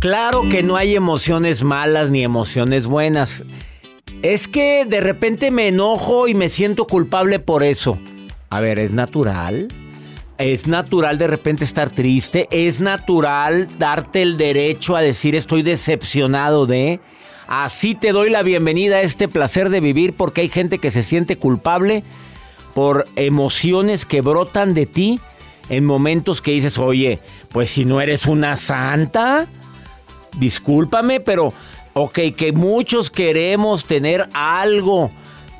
Claro que no hay emociones malas ni emociones buenas. Es que de repente me enojo y me siento culpable por eso. A ver, es natural. Es natural de repente estar triste. Es natural darte el derecho a decir estoy decepcionado de. Así te doy la bienvenida a este placer de vivir porque hay gente que se siente culpable por emociones que brotan de ti en momentos que dices, oye, pues si no eres una santa, discúlpame, pero, ok, que muchos queremos tener algo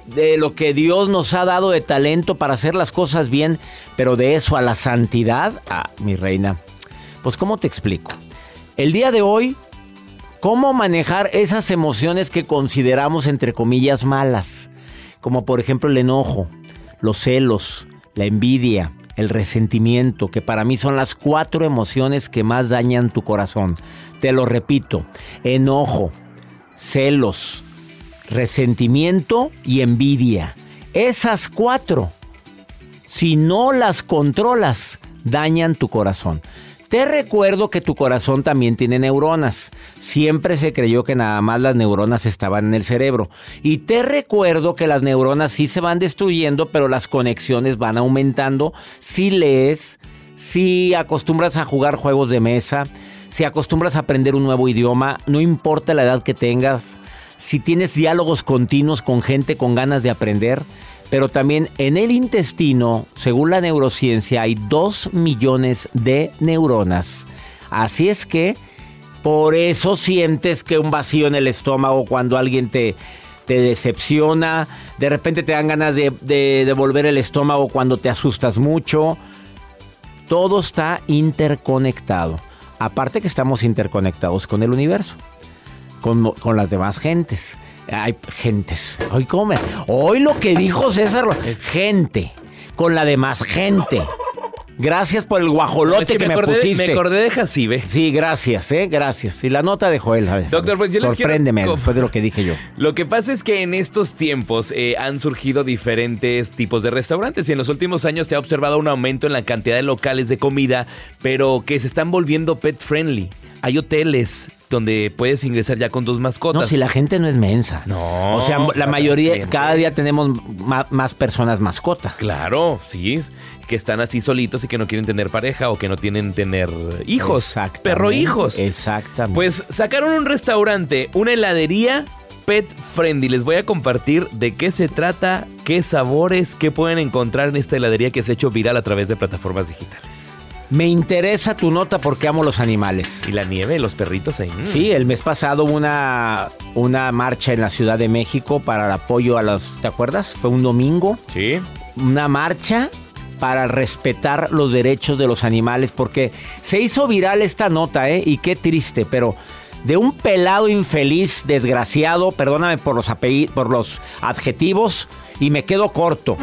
de lo que Dios nos ha dado de talento para hacer las cosas bien, pero de eso a la santidad, ah, mi reina, pues ¿cómo te explico? El día de hoy, ¿cómo manejar esas emociones que consideramos entre comillas malas? Como por ejemplo el enojo, los celos, la envidia, el resentimiento, que para mí son las cuatro emociones que más dañan tu corazón. Te lo repito, enojo, celos, resentimiento y envidia. Esas cuatro, si no las controlas, dañan tu corazón. Te recuerdo que tu corazón también tiene neuronas. Siempre se creyó que nada más las neuronas estaban en el cerebro. Y te recuerdo que las neuronas sí se van destruyendo, pero las conexiones van aumentando si lees, si acostumbras a jugar juegos de mesa, si acostumbras a aprender un nuevo idioma, no importa la edad que tengas, si tienes diálogos continuos con gente con ganas de aprender pero también en el intestino, según la neurociencia, hay 2 millones de neuronas. Así es que por eso sientes que un vacío en el estómago cuando alguien te, te decepciona, de repente te dan ganas de, de devolver el estómago cuando te asustas mucho. Todo está interconectado. Aparte que estamos interconectados con el universo, con, con las demás gentes. Hay gentes. Hoy come. Hoy lo que dijo César gente. Con la demás gente. Gracias por el guajolote que, me, pusiste. Me acordé de Jacibe. Sí, gracias, eh, gracias. Y la nota de Joel. Doctor, pues yo les Sorpréndeme después de lo que dije yo. Lo que pasa es que en estos tiempos eh, han surgido diferentes tipos de restaurantes y en los últimos años se ha observado un aumento en la cantidad de locales de comida, pero que se están volviendo pet friendly. Hay hoteles donde puedes ingresar ya con dos mascotas. No, si la gente no es mensa. No. O sea, la mayoría, cada día tenemos más, personas mascota. Claro, sí. Que están así solitos y que no quieren tener pareja o que no tienen tener hijos. Perro hijos. Exactamente. Pues sacaron un restaurante, una heladería Pet Friendly. Les voy a compartir de qué se trata, qué sabores, qué pueden encontrar en esta heladería que se ha hecho viral a través de plataformas digitales. Me interesa tu nota porque amo los animales. Y la nieve, los perritos ahí. mm. Sí, el mes pasado hubo una, una marcha en la Ciudad de México para el apoyo a los... ¿Te acuerdas? Fue un domingo. Sí. Una marcha para respetar los derechos de los animales porque se hizo viral esta nota, ¿eh? Y qué triste, pero de un pelado infeliz, desgraciado, perdóname por los, por los adjetivos, y me quedo corto.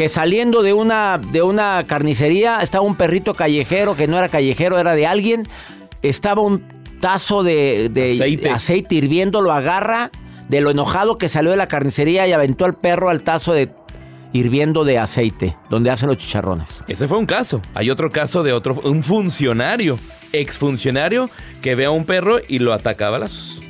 Que saliendo de una, de una carnicería estaba un perrito callejero, que no era callejero, era de alguien. Estaba un tazo de, de Aceite. aceite hirviendo, lo agarra de lo enojado que salió de la carnicería y aventó al perro al tazo de hirviendo de aceite, donde hacen los chicharrones. Ese fue un caso. Hay otro caso de otro, un funcionario, exfuncionario, que ve a un perro y lo ataca a balazos.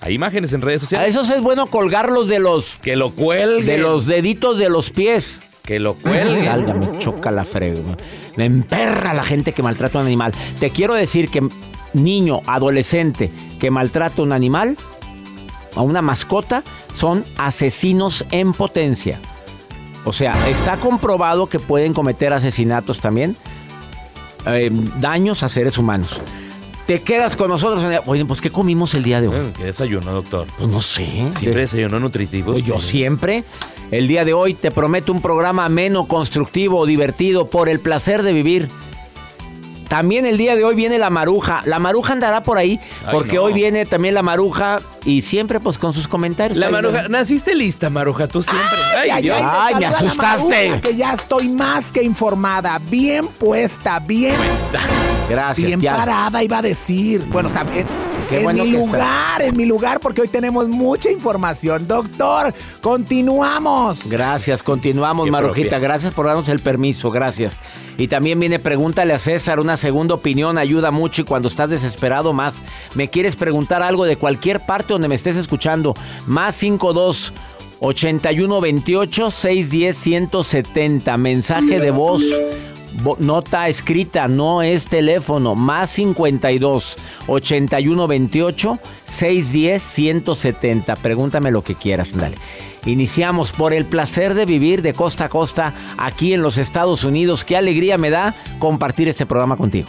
Hay imágenes en redes A sociales. esos es bueno colgarlos de los, Que lo cuelguen. de los deditos de los pies. Que lo cuelguen. Galga, me choca la frega. Me emperra la gente que maltrata a un animal. Te quiero decir que niño, adolescente que maltrata a un animal, a una mascota, son asesinos en potencia. O sea, está comprobado que pueden cometer asesinatos también, eh, daños a seres humanos. Te quedas con nosotros. en el- Oye, pues ¿qué comimos el día de hoy? ¿Qué desayuno, doctor? Pues no sé. Siempre desayuno nutritivo. Pues yo siempre. El día de hoy te prometo un programa ameno, constructivo, divertido, por el placer de vivir. También el día de hoy viene la maruja. La maruja andará por ahí, Ay, porque no. hoy viene también la maruja y siempre pues con sus comentarios. La maruja, naciste lista, maruja, tú siempre. Ay, Ay, Dios. ay, Ay, me asustaste. Maruja, que ya estoy más que informada, bien puesta, bien, Gracias, bien tía. parada, iba a decir. Bueno, o sea, en, Qué en bueno mi estás. lugar, en mi lugar, porque hoy tenemos mucha información. Doctor, continuamos. Gracias, continuamos, Qué Marujita. propia. Gracias por darnos el permiso, gracias. Y también viene Pregúntale a César, una segunda opinión ayuda mucho y cuando estás desesperado más. Me quieres preguntar algo de cualquier parte donde me estés escuchando. Más 52 81 28 610 170. Mensaje de voz. Nota escrita, no es teléfono. Más 52 81 28 610 170. Pregúntame lo que quieras, dale. Iniciamos por el placer de vivir de costa a costa aquí en los Estados Unidos. Qué alegría me da compartir este programa contigo.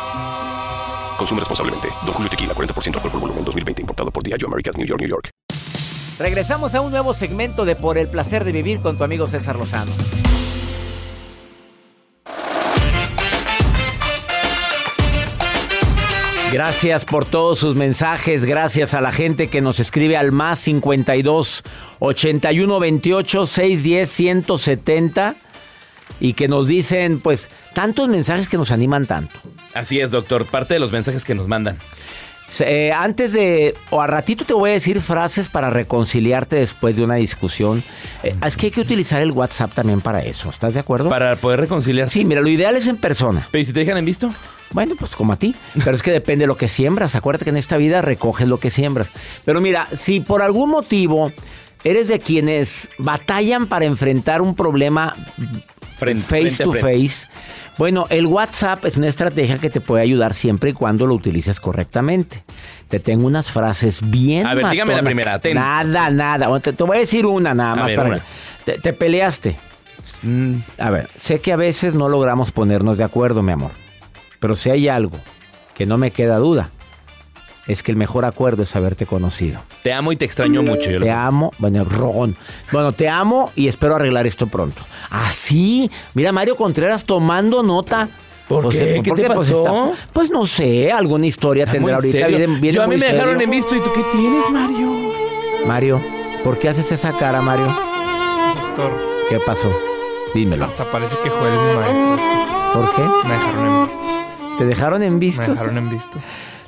Consume responsablemente. Don Julio Tequila, 40% alcohol por volumen, 2020. Importado por Diageo Americas, New York, New York. Regresamos a un nuevo segmento de Por el placer de vivir con tu amigo César Lozano. Gracias por todos sus mensajes, gracias a la gente que nos escribe al más 52 81 28 610 170 y que nos dicen pues tantos mensajes que nos animan tanto. Así es, doctor. Parte de los mensajes que nos mandan. Eh, antes de, o a ratito te voy a decir frases para reconciliarte después de una discusión. Eh, es que hay que utilizar el WhatsApp también para eso. ¿Estás de acuerdo? Para poder reconciliarse. Sí, mira, lo ideal es en persona. Pero ¿y si te dejan en visto? Bueno, pues como a ti. Pero es que depende de lo que siembras. Acuérdate que en esta vida recoges lo que siembras. Pero mira, si por algún motivo eres de quienes batallan para enfrentar un problema Frente- face frente to frente. face, bueno, el WhatsApp es una estrategia que te puede ayudar siempre y cuando lo utilices correctamente. Te tengo unas frases bien. A ver, dígame la matonas. primera, ten. Nada, nada. Bueno, Te, te voy a decir una nada más ver, para una. que- Te, te peleaste. Mm, A ver, sé que a veces no logramos ponernos de acuerdo, mi amor. Pero si hay algo que no me queda duda, es que el mejor acuerdo es haberte conocido. Te amo y te extraño mucho. yo lo- Te amo, bueno, rogón. Bueno, te amo y espero arreglar esto pronto. Así, mira Mario Contreras tomando nota. ¿Por qué? ¿Qué te pasó? pues no sé, alguna historia Ah, tendrá ahorita. serio. Viene, viene Yo a mí me dejaron serio. en visto. ¿Y tú qué tienes, Mario? Mario, ¿por qué haces esa cara, Mario? Doctor, ¿Qué pasó? Dímelo. hasta parece que Joel es mi maestro. ¿Por qué? Me dejaron en visto. ¿Te dejaron en Me visto? dejaron en visto.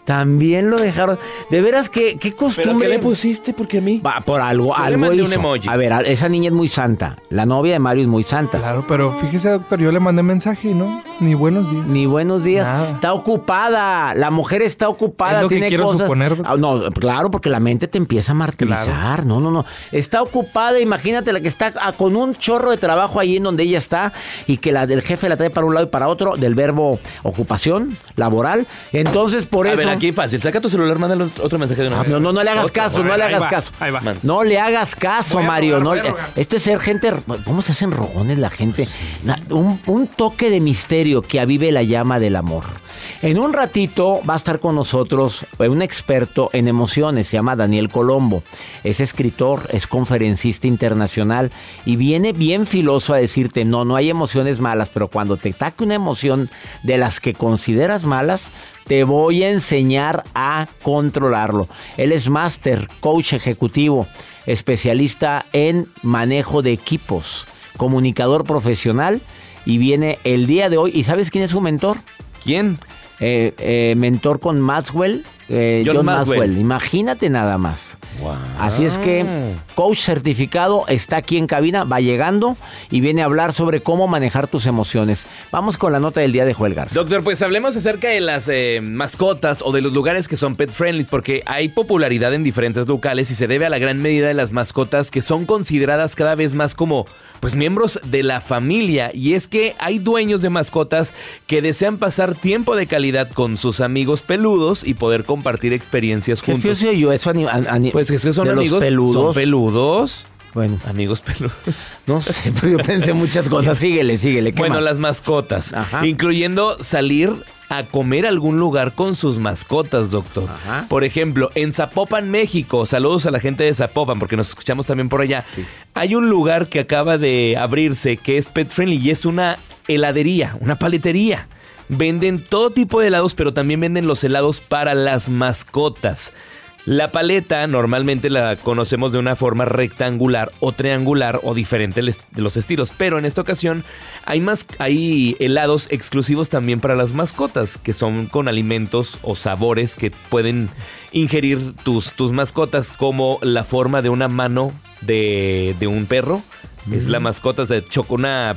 También lo dejaron. De veras, ¿qué, qué ¿Pero costumbre? qué le pusiste? Porque a mí. Va, por algo, Yo le algo mandé un emoji. A ver, esa niña es muy santa. La novia de Mario es muy santa. Claro, pero fíjese, doctor, yo le mandé mensaje y no, ni buenos días. Ni buenos días. Nada. Está ocupada. La mujer está ocupada. Es lo que tiene quiero cosas. suponer. Ah, no, claro, porque la mente te empieza a martirizar. No, no, no. Está ocupada. Imagínate la que está ah, con un chorro de trabajo ahí en donde ella está y que la, el jefe la trae para un lado y para otro del verbo ocupación laboral. Entonces, por a eso. ver, aquí fácil. Saca tu celular, mándale otro mensaje de una Ah, vez. no, no, no le hagas caso, no le hagas va, caso. ahí va. No le hagas caso, Voy a Mario. rogar, no, voy a le- rogar. esto es ser gente. ¿Cómo se hacen rogones la gente? Na- Un, un toque de misterio que avive la llama del amor. En un ratito va a estar con nosotros eh, un experto en emociones, se llama Daniel Colombo. Es escritor, es conferencista internacional y viene bien filoso a decirte, no, no hay emociones malas, pero cuando te ataque una emoción de las que consideras malas, te voy a enseñar a controlarlo. Él es máster, coach ejecutivo, especialista en manejo de equipos, comunicador profesional y viene el día de hoy. ¿Y sabes quién es su mentor? ¿Quién? Eh, eh, mentor con Maxwell. eh, John John, Maxwell. Maxwell. Imagínate nada más. Así es que coach certificado está aquí en cabina, va llegando y viene a hablar sobre cómo manejar tus emociones. Vamos con la nota del día de Joel Garza. Doctor, pues hablemos acerca de las eh, mascotas o de los lugares que son pet friendly, porque hay popularidad en diferentes locales y se debe a la gran medida de las mascotas que son consideradas cada vez más como pues miembros de la familia. Y es que hay dueños de mascotas que desean pasar tiempo de calidad con sus amigos peludos y poder compartir experiencias ¿Qué juntos. se oyó eso? ani- an- ani- Pues es que son de los amigos peludos. Son peludos. Bueno, Amigos peludos. no sé, pero yo pensé muchas cosas. Síguele, síguele. ¿qué Bueno, más? las mascotas, Ajá. incluyendo salir a comer a algún lugar con sus mascotas, doctor. Ajá. Por ejemplo, en Zapopan, México, saludos a la gente de Zapopan porque nos escuchamos también por allá. Hay un lugar que acaba de abrirse que es pet friendly y es una heladería, una paletería. Venden todo tipo de helados, pero también venden los helados para las mascotas. La paleta normalmente la conocemos de una forma rectangular o triangular o diferente de los estilos, pero en esta ocasión hay, más, hay helados exclusivos también para las mascotas, que son con alimentos o sabores que pueden ingerir tus, tus mascotas, como la forma de una mano de, de un perro. Es la mascota de choco, una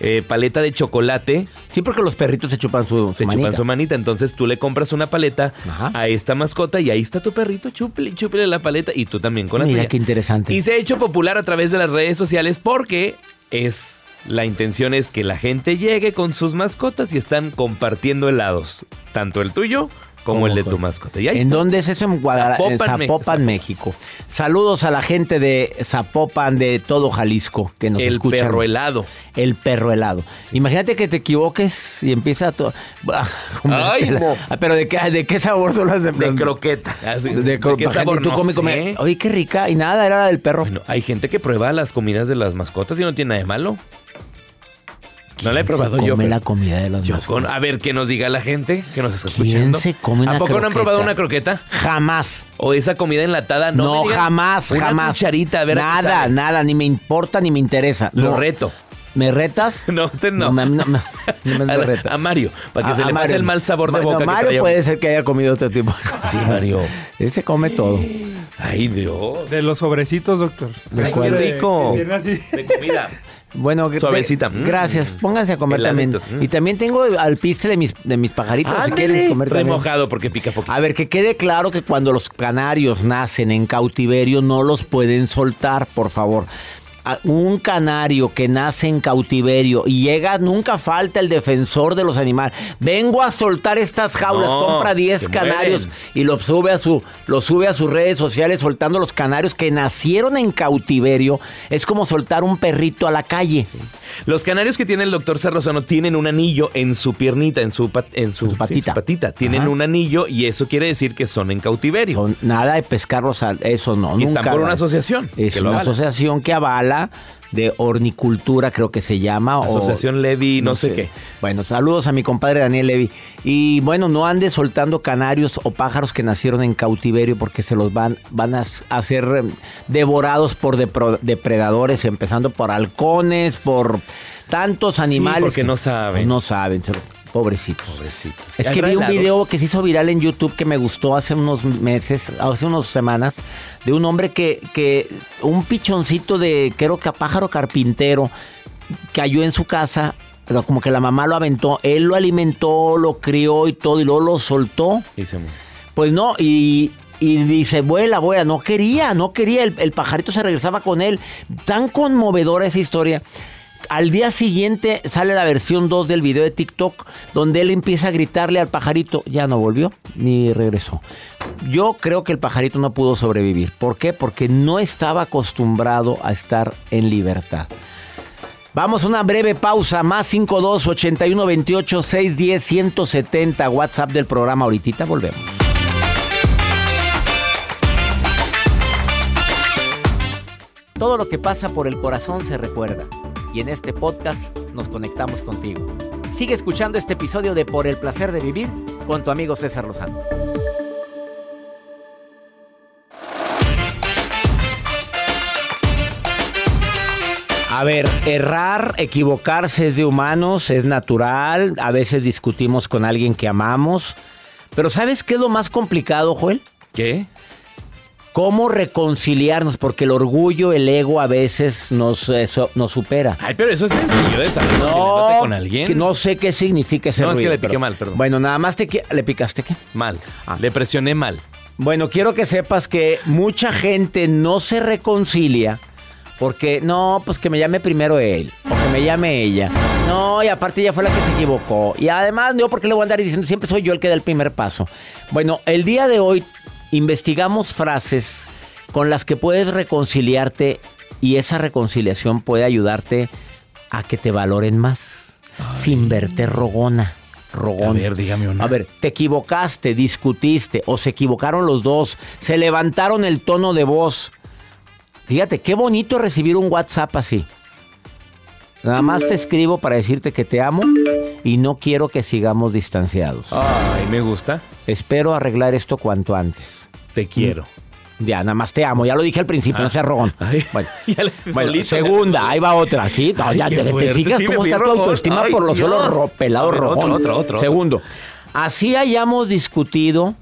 eh, paleta de chocolate Sí, porque los perritos se chupan su, se su chupan manita. su manita. Entonces tú le compras una paleta Ajá. a esta mascota y ahí está tu perrito, chúpele, chúpele la paleta y tú también con la Mira tuya. qué interesante. Y se ha hecho popular a través de las redes sociales porque es la intención es que la gente llegue con sus mascotas y están compartiendo helados, tanto el tuyo como el de tu mascota. Y ahí ¿En está. dónde es eso? En Zapopan, México. Saludos a la gente de Zapopan, de todo Jalisco, que nos el escuchan. perro helado. El perro helado. Imagínate que te equivoques y empieza todo. Ay. Pero ¿de qué, de qué sabor son las de, De croqueta. Así, De, ¿de cro- qué sabor? tú No come, sé. come. Oye, qué rica. Y nada, era del perro. Bueno, hay gente que prueba las comidas de las mascotas y no tiene nada de malo. No la he probado Se yo. come pero- la comida de los Yo mascotas. con- a ver, que nos diga la gente que nos está ¿Quién escuchando. se come una ¿A poco no han probado una croqueta? Jamás. ¿O esa comida enlatada? No, No, me digan. jamás, Una jamás. cucharita, a ver qué Nada, nada, ni me importa ni me interesa. Lo No. reto. ¿Me retas? No, usted no. me- no me- no me a, reta. a Mario, para que A- se a le pase el mal sabor de boca que Mario traía. puede ser que haya comido otro tipo de cosas. Sí, Mario. Él se come todo. Ay, Dios. De los sobrecitos, doctor. ¿De Así cuál? de- Rico. De comida. Bueno, Suavecita. de- Mm. gracias. Pónganse a comer Heladito. también. Mm. Y también tengo al piste de mis, de mis pajaritos. si quieren comer también. Remojado porque pica poquito. A ver, que quede claro que cuando los canarios nacen en cautiverio no los pueden soltar, por favor. Un canario que nace en cautiverio y llega, nunca falta el defensor de los animales. Vengo a soltar estas jaulas, No, compra 10 se canarios mueren. y los sube a su los sube a sus redes sociales soltando los canarios que nacieron en cautiverio. Es como soltar un perrito a la calle. Los canarios que tiene el doctor Cerrozano tienen un anillo en su piernita, en su, pat- en su, En su patita. sí, en su patita. Tienen Ajá. un anillo y eso quiere decir que son en cautiverio. Son- nada de pescarlos, eso no. y están por una asociación. Es que una avala. asociación que avala de hornicultura, creo que se llama. o- Asociación Levi, no, sé, qué. Bueno, saludos a mi compadre Daniel Levy. Y bueno, no ande soltando canarios o pájaros que nacieron en cautiverio porque se los van, van a, a ser eh, devorados por depredadores, empezando por halcones, por tantos animales. porque que- no saben. No saben, pobrecitos. Pobrecito. Es ¿Hay que vi un video que se hizo viral en YouTube que me gustó hace unos meses, hace unas semanas, de un hombre que, que un pichoncito de, creo que a pájaro carpintero, cayó en su casa, pero como que la mamá lo aventó, él lo alimentó, lo crió y todo, y luego lo soltó. Y se mu- Pues no, y, y dice, vuela, vuela, no quería, no quería, el, el pajarito se regresaba con él. Tan conmovedora esa historia. Al día siguiente sale la versión 2 del video de TikTok, donde él empieza a gritarle al pajarito, ya no volvió ni regresó. Yo creo que el pajarito no pudo sobrevivir. ¿Por qué? Porque no estaba acostumbrado a estar en libertad. Vamos a una breve pausa, más 52 81 28 610 170, WhatsApp del programa. Ahorita volvemos. Todo lo que pasa por el corazón se recuerda. Y en este podcast nos conectamos contigo. Sigue escuchando este episodio de Por el placer de vivir con tu amigo César Lozano. A ver, errar, equivocarse es de humanos, es natural. A veces discutimos con alguien que amamos. Pero ¿sabes qué es lo más complicado, Joel? ¿Qué? ¿Cómo reconciliarnos? Porque el orgullo, el ego a veces nos, eh, so- nos supera. Ay, pero eso es sencillo de estar reconciliándote con alguien. que no sé qué significa ese No, es que le piqué pero- mal, perdón. Bueno, nada más te... ¿Le picaste qué? Mal. Ah. Le presioné mal. Bueno, quiero que sepas que mucha gente no se reconcilia porque no, pues que me llame primero él o que me llame ella. No, y aparte ella fue la que se equivocó. Y además, yo porque le voy a andar diciendo siempre soy yo el que da el primer paso. Bueno, el día de hoy investigamos frases con las que puedes reconciliarte y esa reconciliación puede ayudarte a que te valoren más sin verte rogona. Rogón. A ver, dígame una. A ver, te equivocaste, discutiste o se equivocaron los dos, se levantaron el tono de voz. Fíjate, qué bonito recibir un WhatsApp así. Nada más te escribo para decirte que te amo y no quiero que sigamos distanciados. Ay, me gusta. Espero arreglar esto cuanto antes. Te quiero. Ya, nada más te amo. Ya lo dije al principio, no seas rogón. Ay, Bueno, segunda, ahí va otra, ¿sí? No, Ay, ya te, fijas Sí, cómo está tu autoestima Ay, por los suelos Dios. ro- pelado A ver, otro, rogón. otro, otro. Segundo, así hayamos discutido,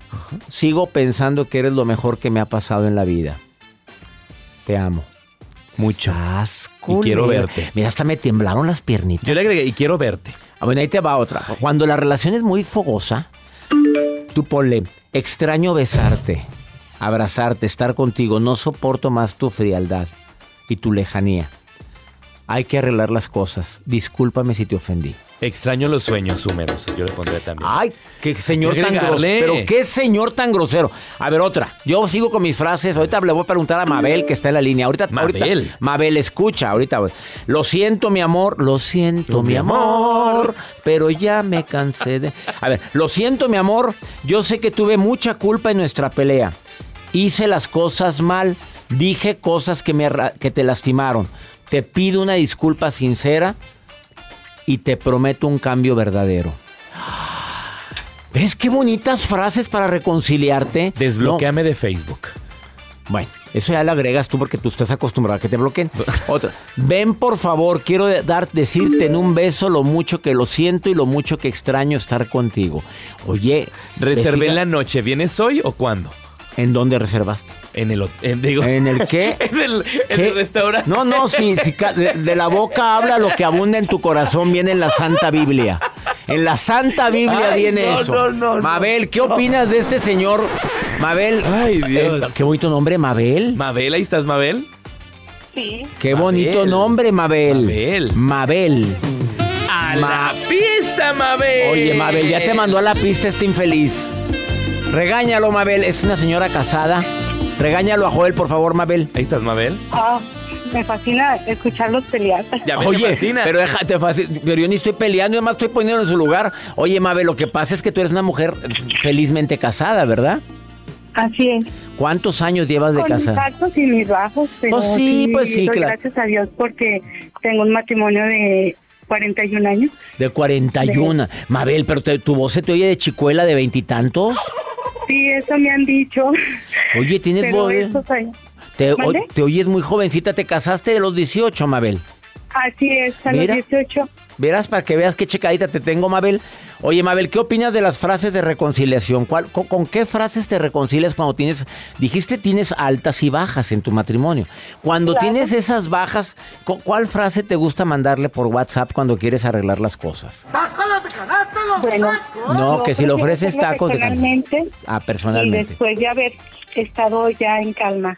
sigo pensando que eres lo mejor que me ha pasado en la vida. Te amo. Mucho. Sas, Y quiero verte. Mira, hasta me temblaron las piernitas. Yo le agregué, y quiero verte. Ah, bueno, ahí te va otra. Cuando la relación es muy fogosa, tú ponle, extraño besarte, abrazarte, estar contigo, no soporto más tu frialdad y tu lejanía. Hay que arreglar las cosas. Discúlpame si te ofendí. Extraño los sueños húmedos. Yo le pondré también. Ay, qué señor tan grosero. Pero qué señor tan grosero. A ver, otra. Yo sigo con mis frases. Ahorita le voy a preguntar a Mabel que está en la línea. Ahorita, Mabel. ahorita- Mabel, escucha. Ahorita. Lo siento, mi amor. Lo siento, mi amor. Pero ya me cansé de. A ver, lo siento, mi amor. Yo sé que tuve mucha culpa en nuestra pelea. Hice las cosas mal. Dije cosas que, me, que te lastimaron. Te pido una disculpa sincera y te prometo un cambio verdadero. ¿Ves qué bonitas frases para reconciliarte? Desbloqueame de Facebook. No, bueno, eso ya lo agregas tú porque tú estás acostumbrado a que te bloqueen. Otra. Ven, por favor, quiero dar, decirte en un beso lo mucho que lo siento y lo mucho que extraño estar contigo. Oye, Reservé en la noche. ¿Vienes hoy o cuándo? ¿En dónde reservaste? En el hotel. Digo, ¿En el qué? en el, en ¿Qué? el restaurante. No, no, si, de, de la boca habla lo que abunda en tu corazón viene en la Santa Biblia. En la Santa Biblia Ay, viene no, eso. no, no, no. Mabel, ¿qué opinas de este señor? Mabel. Ay, Dios. eh, qué bonito nombre, Mabel. Mabel, ahí estás, Mabel. Sí, Qué Mabel. bonito nombre, Mabel. Mabel. Mabel. ¡A Ma- la pista, Mabel! Oye, Mabel, ya te mandó a la pista este infeliz. Regáñalo, Mabel. Es una señora casada. Regáñalo a Joel, por favor, Mabel. Ahí estás, Mabel. ah, me fascina escucharlos pelear. Ya me Oye, fascina. pero déjate fácil, pero yo ni estoy peleando, yo más estoy poniendo en su lugar. Oye, Mabel, lo que pasa es que tú eres una mujer felizmente casada, ¿verdad? Así es. ¿Cuántos años llevas de Con mis casada? altos y mis bajos, pero Pues sí, pues sí, doy claro. gracias a Dios porque tengo un matrimonio de 41 años. De 41. Mabel, pero te- tu voz se te oye de chicuela de veintitantos. Sí, eso me han dicho. Oye, tienes voz. soy- Te, te oyes muy jovencita, te casaste de los 18, Mabel. Así es, a Mira. los 18. Verás para que veas qué checadita te tengo, Mabel. Oye, Mabel, ¿qué opinas de las frases de reconciliación? ¿Cuál, con, con qué frases te reconcilias cuando tienes, dijiste tienes altas y bajas en tu matrimonio? Cuando Claro. tienes esas bajas, ¿cu- ¿cuál frase te gusta mandarle por WhatsApp cuando quieres arreglar las cosas? Bueno, No, yo que si le prefiero ofreces tacos de canasta. personalmente Ah, y personalmente. después de haber estado ya en calma,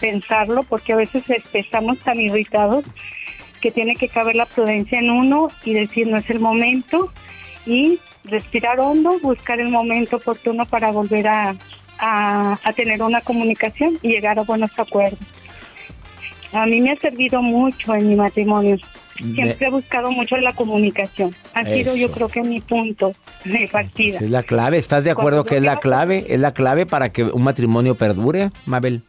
pensarlo, porque a veces este, estamos tan irritados que tiene que caber la prudencia en uno y decir no es el momento y respirar hondo, buscar el momento oportuno para volver a, a, a tener una comunicación y llegar a buenos acuerdos. A mí me ha servido mucho en mi matrimonio. Siempre he buscado mucho la comunicación. Ha sido yo Eso. creo que mi punto de partida. Esa es la clave. ¿Estás de acuerdo Cuando que es la clave? ¿Es la clave para que un matrimonio perdure, Mabel?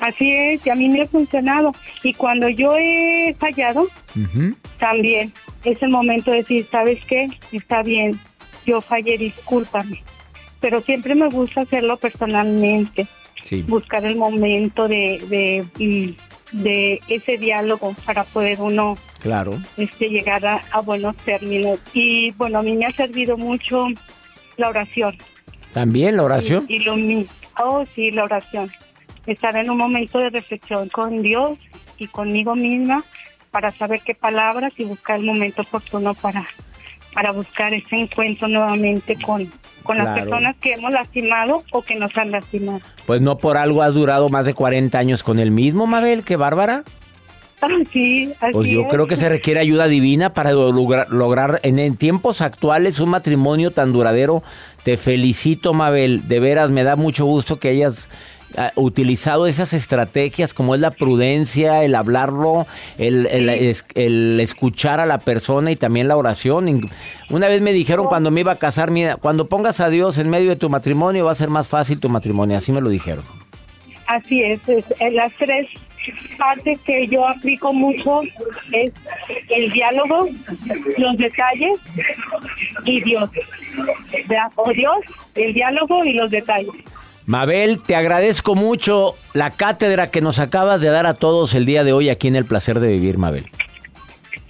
Así es, y a mí me ha funcionado. Y cuando yo he fallado, también es el momento de decir, ¿sabes qué? Está bien, yo fallé, discúlpame. Pero siempre me gusta hacerlo personalmente, Sí. buscar el momento de, de, de ese diálogo para poder uno Claro. este, llegar a, a buenos términos. Y bueno, a mí me ha servido mucho la oración. ¿También la oración? Y, y lo mi- oh, sí, la oración. Estar en un momento de reflexión con Dios y conmigo misma para saber qué palabras y buscar el momento oportuno para, para buscar ese encuentro nuevamente con, con las Claro. personas que hemos lastimado o que nos han lastimado. Pues no por algo has durado más de 40 años con el mismo, Mabel, qué bárbara. Ah, sí, así Pues yo es. creo que se requiere ayuda divina para lograr, lograr en, en tiempos actuales un matrimonio tan duradero. Te felicito, Mabel. De veras, me da mucho gusto que hayas utilizado esas estrategias como es la prudencia, el hablarlo, el, el- el escuchar a la persona y también la oración. Una vez me dijeron cuando me iba a casar, mira, cuando pongas a Dios en medio de tu matrimonio va a ser más fácil tu matrimonio. Así me lo dijeron. Así es, es, en las tres partes que yo aplico mucho es el diálogo, los detalles y Dios. O Dios, el diálogo y los detalles. Mabel, te agradezco mucho la cátedra que nos acabas de dar a todos el día de hoy aquí en El Placer de Vivir, Mabel.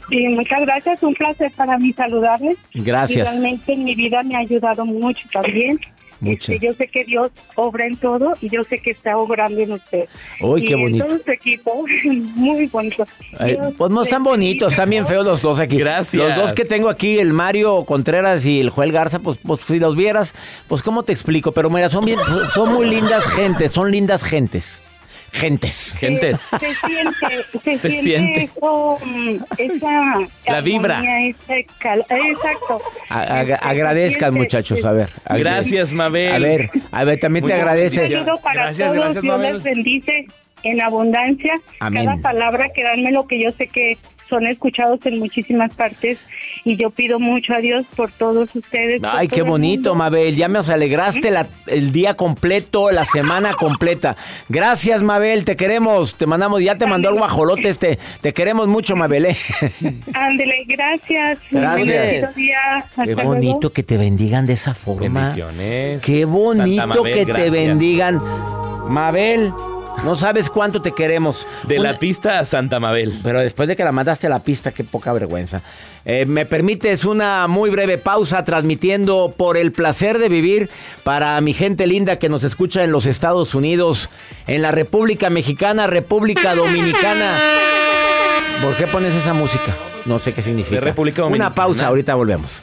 Y muchas gracias, un placer para mí saludarles. Gracias. Y realmente en mi vida me ha ayudado mucho también. Mucho. Este, yo sé que Dios obra en todo y yo sé que está obrando en usted. Uy, y qué bonito. En todo su equipo, muy bonito. Ay, pues no están bonitos, están bien feos los dos aquí. Gracias. Los dos que tengo aquí, el Mario Contreras y el Joel Garza, pues, pues si los vieras, pues cómo te explico, pero mira, son bien, son muy lindas gentes, son lindas gentes. Gentes. Gentes. Se siente, se, Se siente, siente. eso, mm, esa La vibra. armonía, exacto. A- a- agradezcan, muchachos, a ver. a ver. Gracias, Mabel. A ver, a ver, también te Muchas agradece. bendiciones. saludo para Gracias, todos, gracias, Dios Mabel. les bendice en abundancia. Amén. Cada palabra que danme lo que yo sé que son escuchados en muchísimas partes y yo pido mucho a Dios por todos ustedes. Ay, qué bonito. Mabel. Ya me alegraste la- el día completo, la semana completa. Gracias, Mabel. Te queremos. Te mandamos. Ya te mandó el guajolote este. Te queremos mucho, Mabel. ¿eh? Ándele, gracias. Gracias. Qué luego. bonito que te bendigan de esa forma. Bendiciones. Qué bonito Mabel, que te gracias. bendigan. Mabel, no sabes cuánto te queremos. De Una- la pista a Santa Mabel. Pero después de que la mandaste a la pista, qué poca vergüenza. Eh, ¿Me permites una muy breve pausa transmitiendo por el placer de vivir para mi gente linda que nos escucha en los Estados Unidos, en la República Mexicana, República Dominicana? ¿Por qué pones esa música? No sé qué significa. De República Una Dominicana. pausa, ahorita volvemos.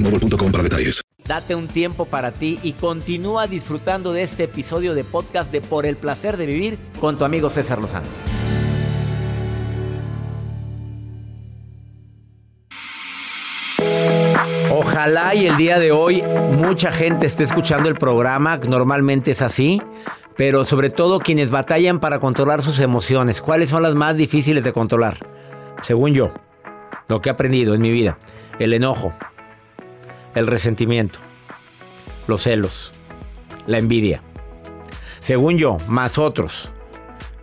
boostmobile.com para detalles. Date un tiempo para ti y continúa disfrutando de este episodio de podcast de Por el placer de vivir con tu amigo César Lozano. Ojalá y el día de hoy mucha gente esté escuchando el programa, normalmente es así, pero sobre todo quienes batallan para controlar sus emociones. ¿Cuáles son las más difíciles de controlar? Según yo, lo que he aprendido en mi vida, el enojo, el resentimiento, los celos, la envidia. Según yo, más otros.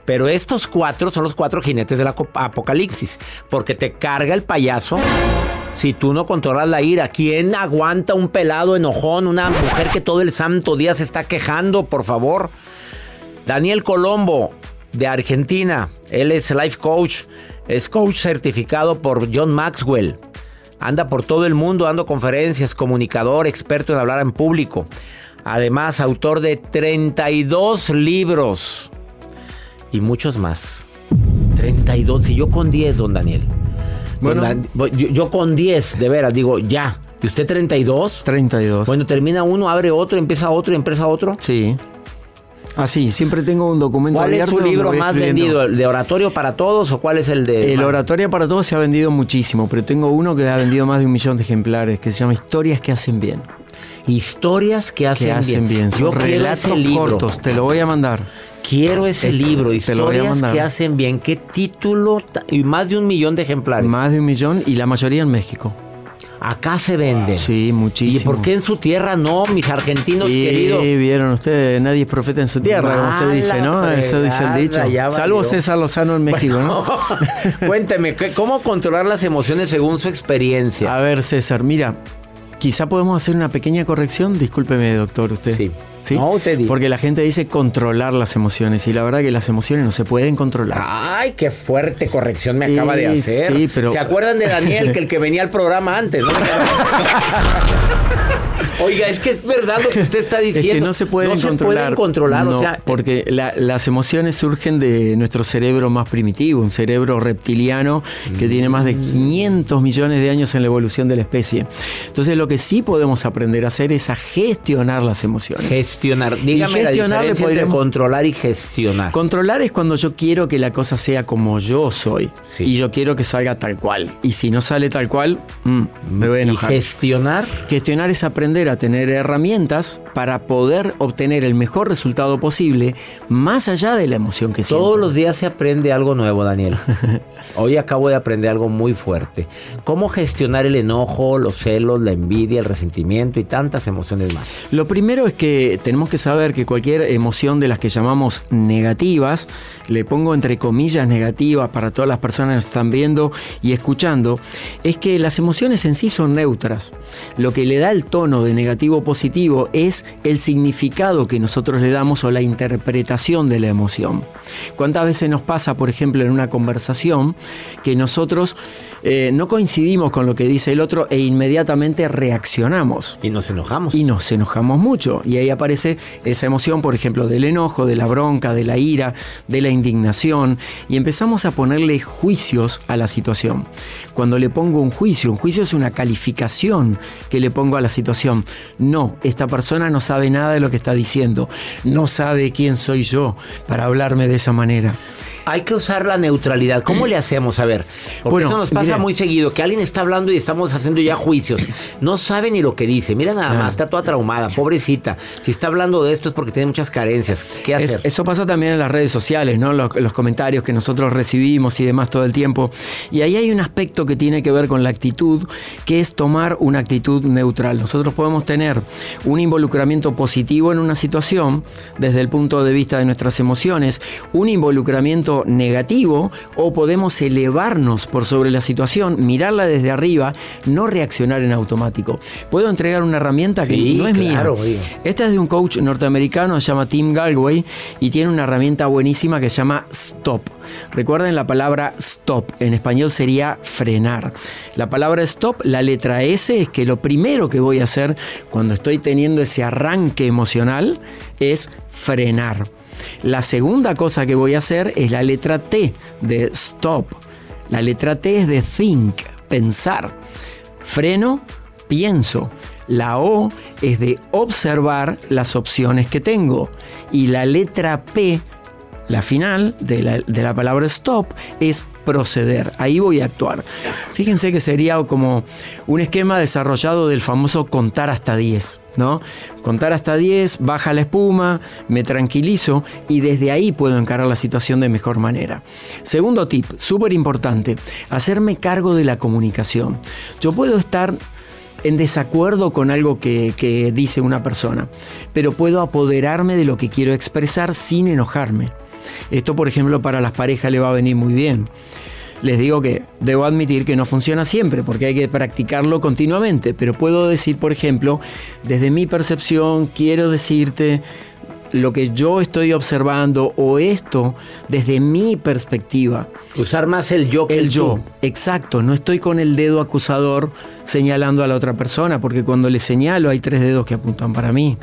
Pero estos cuatro son los cuatro jinetes del apocalipsis, porque te carga el payaso si tú no controlas la ira. ¿Quién aguanta un pelado enojón, una mujer que todo el santo día se está quejando, por favor? Daniel Colombo, de Argentina. Él es life coach, es coach certificado por John Maxwell. Anda por todo el mundo dando conferencias, comunicador, experto en hablar en público. Además, autor de 32 libros y muchos más. 32, y yo con 10, don Daniel. Bueno. Don yo, yo con 10, de veras, digo, ya. ¿Y usted 32? 32. Bueno, termina uno, abre otro, empieza otro y empieza otro. Sí. Así, siempre tengo un documento ¿Cuál es su libro más vendido? ¿El de oratorio para todos o cuál es el de.? El Oratoria para Todos se ha vendido muchísimo, pero tengo uno que ha vendido más de un millón de ejemplares, que se llama Historias que hacen bien. Historias que hacen, que hacen bien. Son Yo quiero relatos ese libro. cortos, te lo voy a mandar. Quiero ese libro, Historias que hacen bien. ¿Qué título? Y más de un millón de ejemplares. Más de un millón y la mayoría en México. Acá se vende. Sí, muchísimo. ¿Y por qué en su tierra no, mis argentinos Y queridos? vieron ustedes, nadie es profeta en su tierra, como se dice, ¿no? Eso dice el dicho. Salvo. César Lozano en México, ¿no? Cuénteme, ¿qué- ¿cómo controlar las emociones según su experiencia? A ver, César, mira, quizá podemos hacer una pequeña corrección. Discúlpeme, doctor, usted. Sí. ¿Sí? No, usted diga. Porque la gente dice controlar las emociones y la verdad que las emociones no se pueden controlar. Ay, qué fuerte corrección me Sí, acaba de hacer. sí, pero- ¿Se acuerdan de Daniel, que el que venía al programa antes? ¿no? Oiga, es que es verdad lo que usted está Es diciendo. que no se pueden no controlar. Se pueden controlar, No, o sea, porque la- las emociones surgen de nuestro cerebro más primitivo, un cerebro reptiliano que tiene más de 500 millones de años en la evolución de la especie. Entonces, lo que sí podemos aprender a hacer es a gestionar las emociones. Gestionar. Dígame la gestionar le diferencia entre controlar y gestionar. Controlar es cuando yo quiero que la cosa sea como yo soy Sí. y yo quiero que salga tal cual. Y si no sale tal cual, mm, me voy a ¿Y enojar. gestionar? Gestionar es aprender a tener herramientas para poder obtener el mejor resultado posible más allá de la emoción que siento. Todos los días se aprende algo nuevo, Daniel. Hoy acabo de aprender algo muy fuerte. ¿Cómo gestionar el enojo, los celos, la envidia, el resentimiento y tantas emociones más? Lo primero es que tenemos que saber que cualquier emoción de las que llamamos negativas, le pongo entre comillas negativas para todas las personas que están viendo y escuchando, es que las emociones en sí son neutras. Lo que le da el tono de negativo positivo es el significado que nosotros le damos o la interpretación de la emoción. ¿Cuántas veces nos pasa, por ejemplo, en una conversación que nosotros eh, no coincidimos con lo que dice el otro e inmediatamente reaccionamos? Y nos enojamos. y nos enojamos mucho. Y ahí aparece esa emoción, por ejemplo, del enojo, de la bronca, de la ira, de la indignación, y empezamos a ponerle juicios a la situación. Cuando le pongo un juicio, un juicio es una calificación que le pongo a la situación. No, esta persona no sabe nada de lo que está diciendo, no sabe quién soy yo para hablarme de esa manera. Hay que usar la neutralidad. ¿Cómo le hacemos? A ver, porque Bueno, eso nos pasa mira. muy seguido, que alguien está hablando y estamos haciendo ya juicios. No sabe ni lo que dice. Mira nada más, está toda traumada, pobrecita. Si está hablando de esto es porque tiene muchas carencias. ¿Qué Es- hacer? eso pasa también en las redes sociales, ¿no? Los, los comentarios que nosotros recibimos y demás todo el tiempo. Y ahí hay un aspecto que tiene que ver con la actitud, que es tomar una actitud neutral. Nosotros podemos tener un involucramiento positivo en una situación desde el punto de vista de nuestras emociones, un involucramiento negativo o podemos elevarnos por sobre la situación, mirarla desde arriba, no reaccionar en automático. Puedo entregar una herramienta que Sí, no es claro, mía. Esta es de un coach norteamericano, se llama Tim Galway y tiene una herramienta buenísima que se llama Stop. Recuerden la palabra stop, en español sería frenar. La palabra stop, la letra S es que lo primero que voy a hacer cuando estoy teniendo ese arranque emocional es frenar. La segunda cosa que voy a hacer es la letra T de stop. La letra T es de think, pensar. Freno, pienso. La O es de observar las opciones que tengo. Y la letra P, la final de la, palabra stop, es proceder. Ahí voy a actuar. Fíjense que sería como un esquema desarrollado del famoso contar hasta 10, ¿no? Contar hasta 10, baja la espuma, me tranquilizo y desde ahí puedo encarar la situación de mejor manera. Segundo tip, súper importante, hacerme cargo de la comunicación. Yo puedo estar en desacuerdo con algo que dice una persona, pero puedo apoderarme de lo que quiero expresar sin enojarme. Esto, por ejemplo, para las parejas le va a venir muy bien. Les digo que debo admitir que no funciona siempre porque hay que practicarlo continuamente, pero puedo decir, por ejemplo, desde mi percepción, quiero decirte lo que yo estoy observando o esto desde mi perspectiva. Usar más el yo que El el, yo, tú. exacto. No estoy con el dedo acusador señalando a la otra persona, porque cuando le señalo hay tres dedos que apuntan para mí.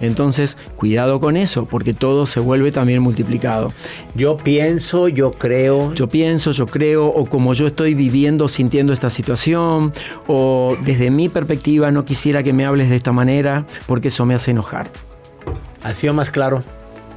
Entonces, cuidado con eso, porque todo se vuelve también multiplicado. Yo pienso, yo creo. Yo pienso, yo creo, o como yo estoy viviendo, sintiendo esta situación, o desde mi perspectiva no quisiera que me hables de esta manera, porque eso me hace enojar. ¿Ha sido más claro?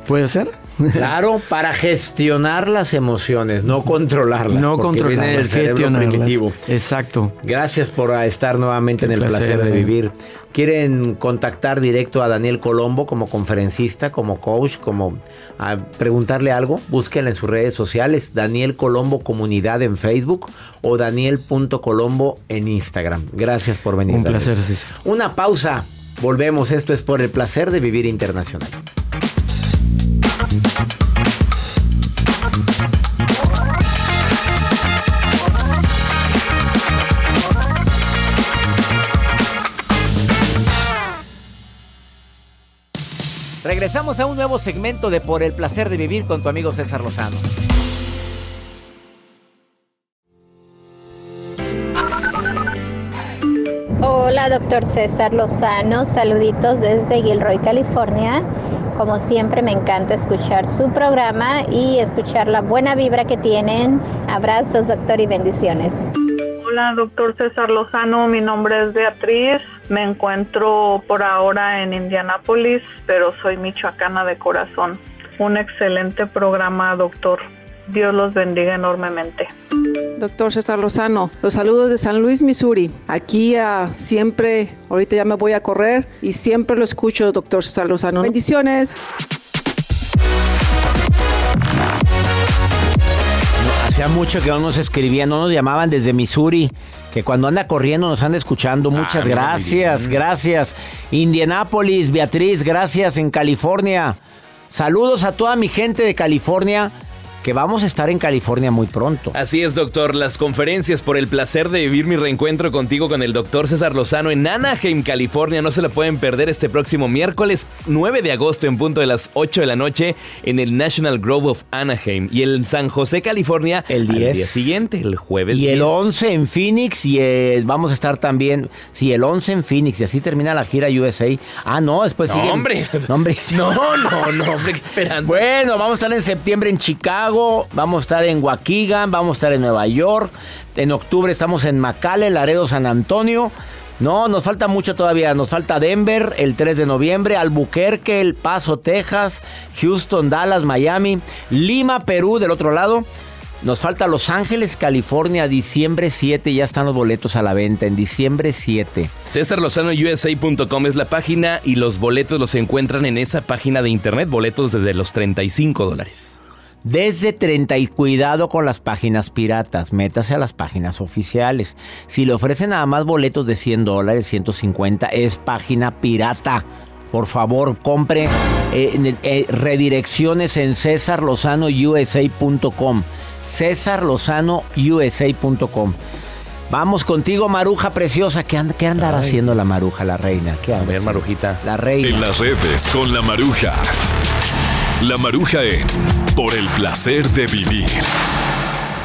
¿Puede ser? Claro, para gestionar las emociones, no controlarlas. No controlar, del cerebro primitivo. Exacto. Gracias por estar nuevamente en el placer, placer, de Daniel. vivir. ¿Quieren contactar directo a Daniel Colombo como conferencista, como coach, como a preguntarle algo? Búsquenla en sus redes sociales, Daniel Colombo Comunidad en Facebook o Daniel.colombo en Instagram. Gracias por venir. Un placer, César. Una pausa. Volvemos. Esto es por el placer de vivir internacional. Regresamos a un nuevo segmento de Por el placer de vivir con tu amigo César Lozano. Hola, doctor César Lozano. Saluditos desde Gilroy, California. Como siempre, me encanta escuchar su programa y escuchar la buena vibra que tienen. Abrazos, doctor, y bendiciones. Hola, doctor César Lozano. Mi nombre es Beatriz. Me encuentro por ahora en Indianápolis, pero soy michoacana de corazón. Un excelente programa, doctor. Dios los bendiga enormemente. Doctor César Lozano, los saludos de San Luis, Missouri. Aquí ah, siempre, ahorita ya me voy a correr y siempre lo escucho, doctor César Lozano. Bendiciones. Hacía mucho que no nos escribían, no nos llamaban desde Missouri. Que cuando anda corriendo nos anda escuchando. Muchas no, muy gracias, gracias. Indianápolis, Beatriz, gracias en California. Saludos a toda mi gente de California, que vamos a estar en California muy pronto. Así es, doctor. Las conferencias por el placer de vivir mi reencuentro contigo con el doctor César Lozano en Anaheim, California. No se la pueden perder este próximo miércoles 9 de agosto en punto de las 8 de la noche en el National Grove of Anaheim. Y en San José, California, El al 10. día siguiente, el jueves Y el 10. 11 en Phoenix y eh, vamos a estar también, sí, el 11 en Phoenix y así termina la gira USA. Ah, no, después No, sigue. hombre. No, hombre. No, no, no, hombre, qué esperanza. Bueno, vamos a estar en septiembre en Chicago, vamos a estar en Waukegan, vamos a estar en Nueva York. En octubre estamos en McAllen, Laredo, San Antonio. No, nos falta mucho todavía. Nos falta Denver el 3 de noviembre, Albuquerque, El Paso, Texas, Houston, Dallas, Miami, Lima, Perú del otro lado. Nos falta Los Ángeles, California, diciembre 7. Ya están los boletos a la venta en diciembre 7. CésarLozanoUSA.com es la página y los boletos los encuentran en esa página de internet. Boletos desde los 35 dólares. Desde 30 y cuidado con las páginas piratas, métase a las páginas oficiales. Si le ofrecen nada más boletos de 100 dólares, 150, es página pirata. Por favor, compre eh, eh, redirecciones en cesarlozanousa.com. cesarlozanousa.com. Vamos contigo, Maruja preciosa. ¿Qué, and- qué andará Ay. haciendo la Maruja, la reina? ¿Qué A ver, haciendo? Marujita. La reina. En las redes con la Maruja. La Maruja en Por el placer de vivir.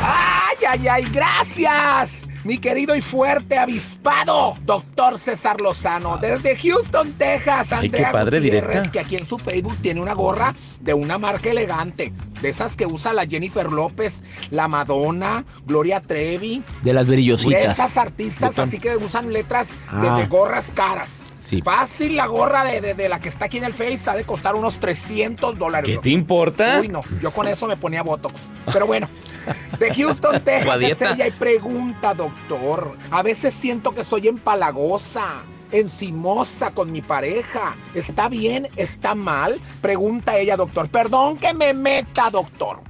¡Ay, ay, ay! ¡Gracias! Mi querido y fuerte avispado, doctor César Lozano, desde Houston, Texas. Ay, qué Andrea padre, Gutiérrez, directa. que aquí en su Facebook tiene una gorra de una marca elegante, de esas que usa la Jennifer López, la Madonna, Gloria Trevi. De las brillositas. Esas artistas así que usan letras de- Ah. de, gorras caras. Sí. Fácil la gorra de, de- de la que está aquí en el Face ha de costar unos 300 dólares. ¿Qué te importa? Uy, no, yo con eso me ponía Botox. Pero bueno, de Houston, Texas, ella y pregunta, doctor. A veces siento que soy empalagosa, encimosa con mi pareja. ¿Está bien? ¿Está mal? Pregunta ella, doctor. Perdón que me meta, doctor.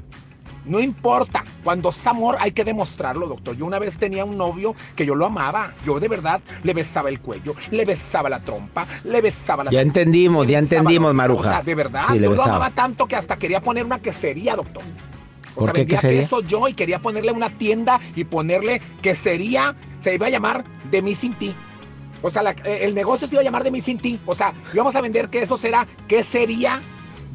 No importa, cuando es amor hay que demostrarlo, doctor. Yo una vez tenía un novio que yo lo amaba. Yo de verdad le besaba el cuello, le besaba la trompa, le besaba la Ya entendimos, ya entendimos, Maruja. O sea, de verdad, Sí, le yo lo besaba. amaba tanto que hasta quería poner una quesería, doctor. O ¿Por sea, qué vendía queso yo y quería ponerle una tienda y ponerle quesería, se iba a llamar De mí sin ti. O sea, la- el negocio se iba a llamar De mí sin ti. O sea, íbamos a vender quesos, era quesería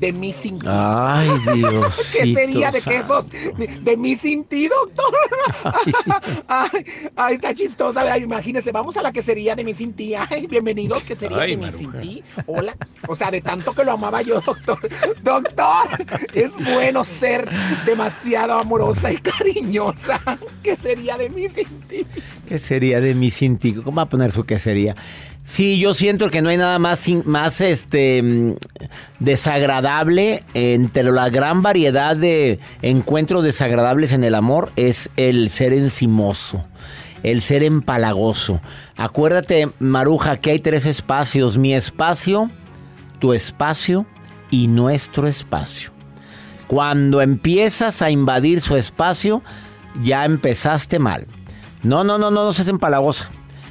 De mí sin ti. Ay, Dios. ¿Qué sería de quesos de, de mí sin ti, doctor? Ay, ay, está chistosa. Ay, imagínese, vamos a la quesería de mí sin ti. Ay, bienvenidos, quesería Ay, de mí Maruja. sin ti. Hola. O sea, de tanto que lo amaba yo, doctor. Doctor, es bueno ser demasiado amorosa y cariñosa. ¿Qué sería de mí sin ti? ¿Qué sería de mi Cinti? ¿Cómo va a poner su quesería? Sí, yo siento que no hay nada más, más este mm, desagradable entre la gran variedad de encuentros desagradables en el amor es el ser encimoso, el ser empalagoso. Acuérdate, Maruja, que hay tres espacios: mi espacio, tu espacio y nuestro espacio. Cuando empiezas a invadir su espacio, ya empezaste mal. No, no, no, no, no seas empalagosa.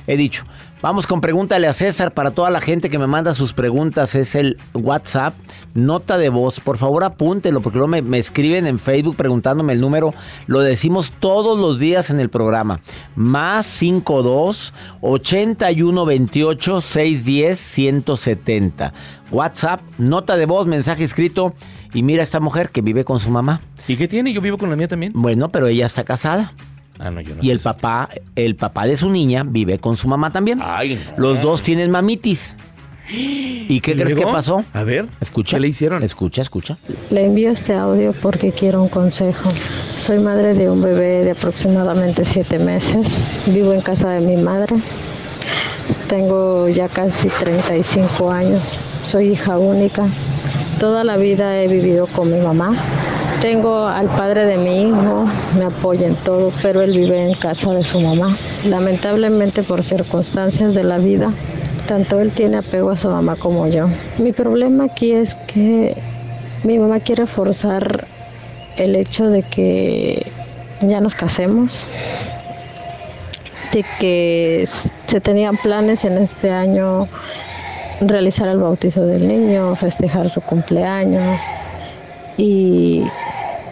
He dicho. Vamos con pregúntale a César para toda la gente que me manda sus preguntas. Es el WhatsApp, nota de voz. Por favor apúntelo porque luego me, me escriben en Facebook preguntándome el número. Lo decimos todos los días en el programa. Más 52 81 28 610 170. WhatsApp, nota de voz, mensaje escrito. Y mira esta mujer que vive con su mamá. ¿Y qué tiene? Yo vivo con la mía también. Bueno, pero ella está casada. Ah, no, yo no. Y el papá, el papá de su niña vive con su mamá también. Ay, no. Los dos tienen mamitis. ¿Y qué ¿Y crees que pasó? A ver, Escucha. ¿qué le hicieron? Escucha, escucha. Le envío este audio porque quiero un consejo. Soy madre de un bebé de aproximadamente siete meses. Vivo en casa de mi madre. Tengo ya casi 35 años. Soy hija única. Toda la vida he vivido con mi mamá. Tengo al padre de mi hijo, me apoya en todo, pero él vive en casa de su mamá. Lamentablemente por circunstancias de la vida, tanto él tiene apego a su mamá como yo. Mi problema aquí es que mi mamá quiere forzar el hecho de que ya nos casemos, de que se tenían planes en este año realizar el bautizo del niño, festejar su cumpleaños y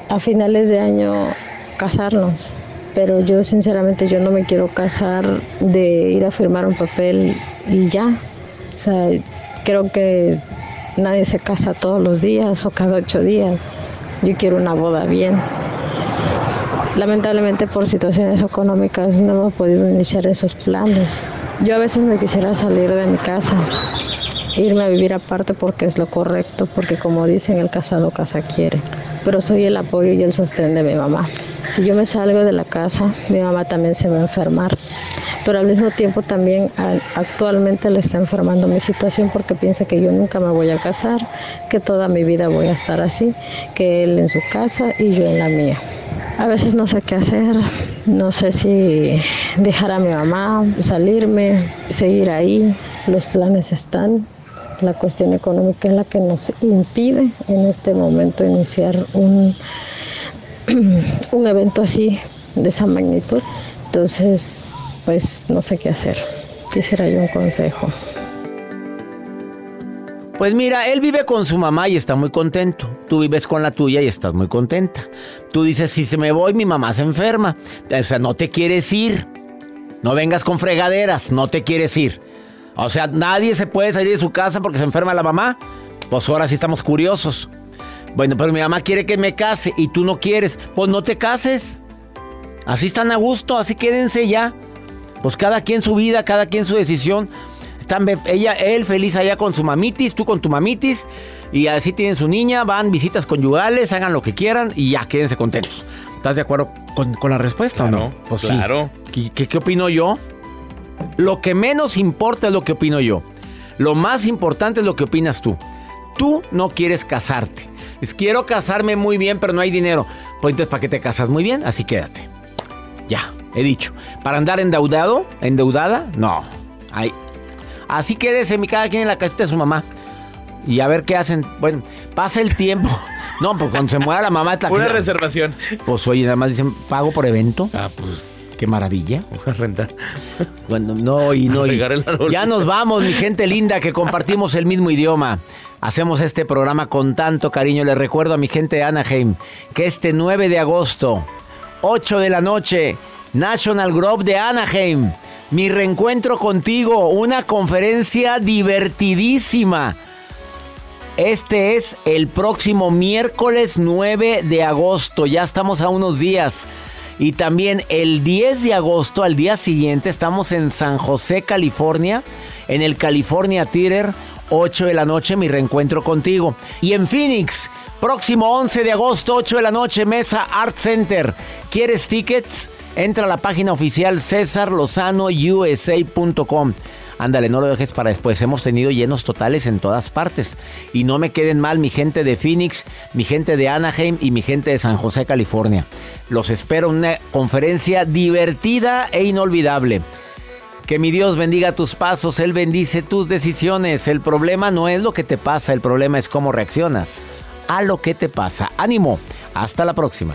a finales de año casarnos. Pero yo sinceramente yo no me quiero casar de ir a firmar un papel y ya. O sea, creo que nadie se casa todos los días o cada ocho días. Yo quiero una boda bien. Lamentablemente por situaciones económicas no hemos podido iniciar esos planes. Yo a veces me quisiera salir de mi casa, irme a vivir aparte porque es lo correcto, porque como dicen, el casado casa quiere. Pero soy el apoyo y el sostén de mi mamá. Si yo me salgo de la casa, mi mamá también se va a enfermar. pero al mismo tiempo también actualmente le está enfermando mi situación porque piensa que yo nunca me voy a casar, que toda mi vida voy a estar así, que él en su casa y yo en la mía. A veces no sé qué hacer, no sé si dejar a mi mamá, salirme, seguir ahí, los planes están, la cuestión económica es la que nos impide en este momento iniciar un, un evento así de esa magnitud. Entonces, pues no sé qué hacer. Quisiera yo un consejo. Pues mira, él vive con su mamá y está muy contento. Tú vives con la tuya y estás muy contenta. Tú dices, si se me voy, mi mamá se enferma. O sea, no te quieres ir. No vengas con fregaderas, no te quieres ir. O sea, nadie se puede salir de su casa porque se enferma la mamá. Pues ahora sí estamos curiosos. Bueno, pero mi mamá quiere que me case y tú no quieres. Pues no te cases. Así están a gusto, así quédense ya. Pues cada quien su vida, cada quien su decisión. Están ella, él feliz allá con su mamitis, tú con tu mamitis. Y así tienen su niña, van visitas conyugales, hagan lo que quieran y ya quédense contentos. ¿Estás de acuerdo con, la respuesta o no? Pues claro. ¿Qué, qué opino yo? Lo que menos importa es lo que opino yo. Lo más importante es lo que opinas tú. Tú no quieres casarte. Es quiero casarme muy bien, pero no hay dinero. Pues entonces, ¿para qué te casas muy bien? Así quédate. Ya, he dicho. ¿Para andar endeudado? ¿Endeudada? No. Ay. Así quédese cada quien en la casita de su mamá. Y a ver qué hacen. Bueno, pasa el tiempo. No, pues cuando se muera la mamá... Una reservación. Pues oye, nada más dicen, pago por evento. Ah, pues... Qué maravilla. a rentar. Bueno, no, y no. Y ya nos vamos, mi gente linda, que compartimos el mismo idioma. Hacemos este programa con tanto cariño. Les recuerdo a mi gente de Anaheim que este 9 de agosto, 8 de la noche, National Grove de Anaheim. Mi reencuentro contigo, una conferencia divertidísima. Este es el próximo miércoles 9 de agosto. Ya estamos a unos días. Y también el 10 de agosto, al día siguiente, estamos en San José, California, en el California Theater, 8 de la noche, mi reencuentro contigo. Y en Phoenix, próximo 11 de agosto, 8 de la noche, Mesa Art Center. ¿Quieres tickets? Entra a la página oficial cesarlozanousa.com. Ándale, no lo dejes para después. Hemos tenido llenos totales en todas partes. Y no me queden mal mi gente de Phoenix, mi gente de Anaheim y mi gente de San José, California. Los espero en una conferencia divertida e inolvidable. Que mi Dios bendiga tus pasos, Él bendice tus decisiones. El problema no es lo que te pasa, el problema es cómo reaccionas a lo que te pasa. Ánimo, hasta la próxima.